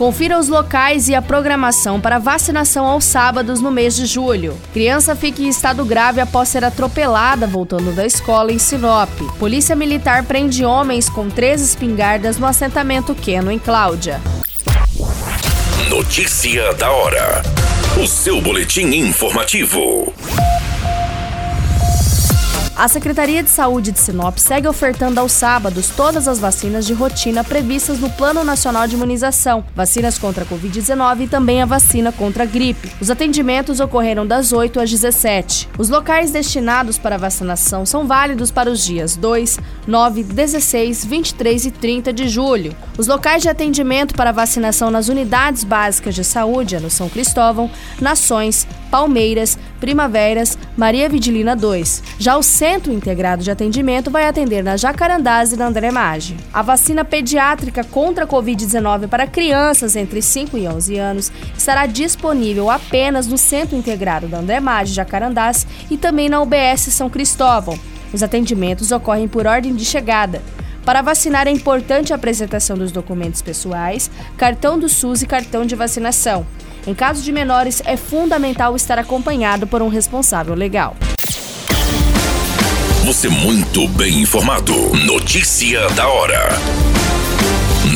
Confira os locais e a programação para vacinação aos sábados no mês de julho. Criança fica em estado grave após ser atropelada voltando da escola em Sinop. Polícia Militar prende homens com três espingardas no assentamento Queno, em Cláudia. Notícia da hora. O seu boletim informativo. A Secretaria de Saúde de Sinop segue ofertando aos sábados todas as vacinas de rotina previstas no Plano Nacional de Imunização, vacinas contra a Covid-19 e também a vacina contra a gripe. Os atendimentos ocorreram das 8 às 17. Os locais destinados para vacinação são válidos para os dias 2, 9, 16, 23 e 30 de julho. Os locais de atendimento para vacinação nas unidades básicas de saúde é no São Cristóvão, Nações, Palmeiras, Primaveras, Maria Vidilina 2. Já o Centro Integrado de Atendimento vai atender na Jacarandás e na André Maggi. A vacina pediátrica contra a Covid-19 para crianças entre 5 e 11 anos estará disponível apenas no Centro Integrado da André Maggi Jacarandás e também na UBS São Cristóvão. Os atendimentos ocorrem por ordem de chegada. Para vacinar é importante a apresentação dos documentos pessoais, cartão do SUS e cartão de vacinação. Em caso de menores, é fundamental estar acompanhado por um responsável legal. Você muito bem informado. Notícia da hora.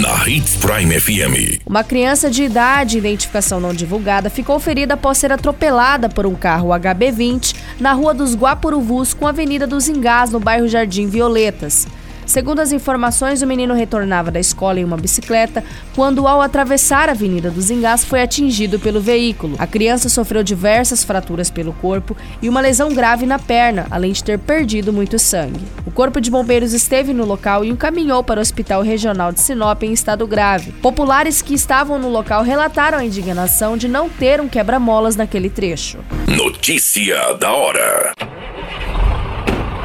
Na Hits Prime FM. Uma criança de idade, identificação não divulgada, ficou ferida após ser atropelada por um carro HB20 na Rua dos Guapuruvus com a Avenida dos Engás, no bairro Jardim Violetas. Segundo as informações, o menino retornava da escola em uma bicicleta quando, ao atravessar a Avenida dos Engás, foi atingido pelo veículo. A criança sofreu diversas fraturas pelo corpo e uma lesão grave na perna, além de ter perdido muito sangue. O Corpo de Bombeiros esteve no local e encaminhou para o Hospital Regional de Sinop em estado grave. Populares que estavam no local relataram a indignação de não ter um quebra-molas naquele trecho. Notícia da hora.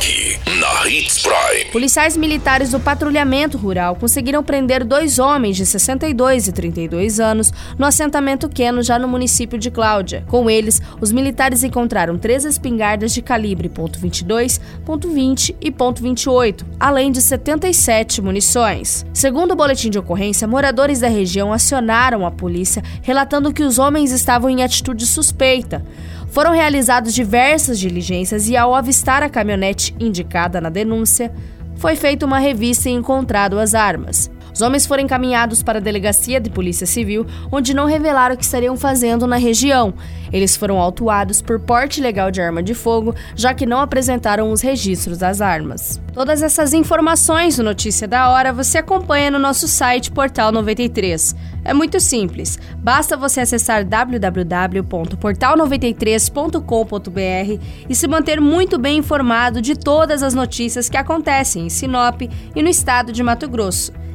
Aqui, na Hits Prime. Policiais militares do patrulhamento rural conseguiram prender dois homens de 62 e 32 anos no assentamento Queno, já no município de Cláudia. Com eles, os militares encontraram três espingardas de calibre .22, .20 e .28, além de 77 munições. Segundo o boletim de ocorrência, moradores da região acionaram a polícia relatando que os homens estavam em atitude suspeita. Foram realizadas diversas diligências e, ao avistar a caminhonete indicada na denúncia, foi feita uma revista e encontrado as armas. Os homens foram encaminhados para a delegacia de Polícia Civil, onde não revelaram o que estariam fazendo na região. Eles foram autuados por porte ilegal de arma de fogo, já que não apresentaram os registros das armas. Todas essas informações no Notícia da Hora você acompanha no nosso site Portal 93. É muito simples, basta você acessar www.portal93.com.br e se manter muito bem informado de todas as notícias que acontecem em Sinop e no estado de Mato Grosso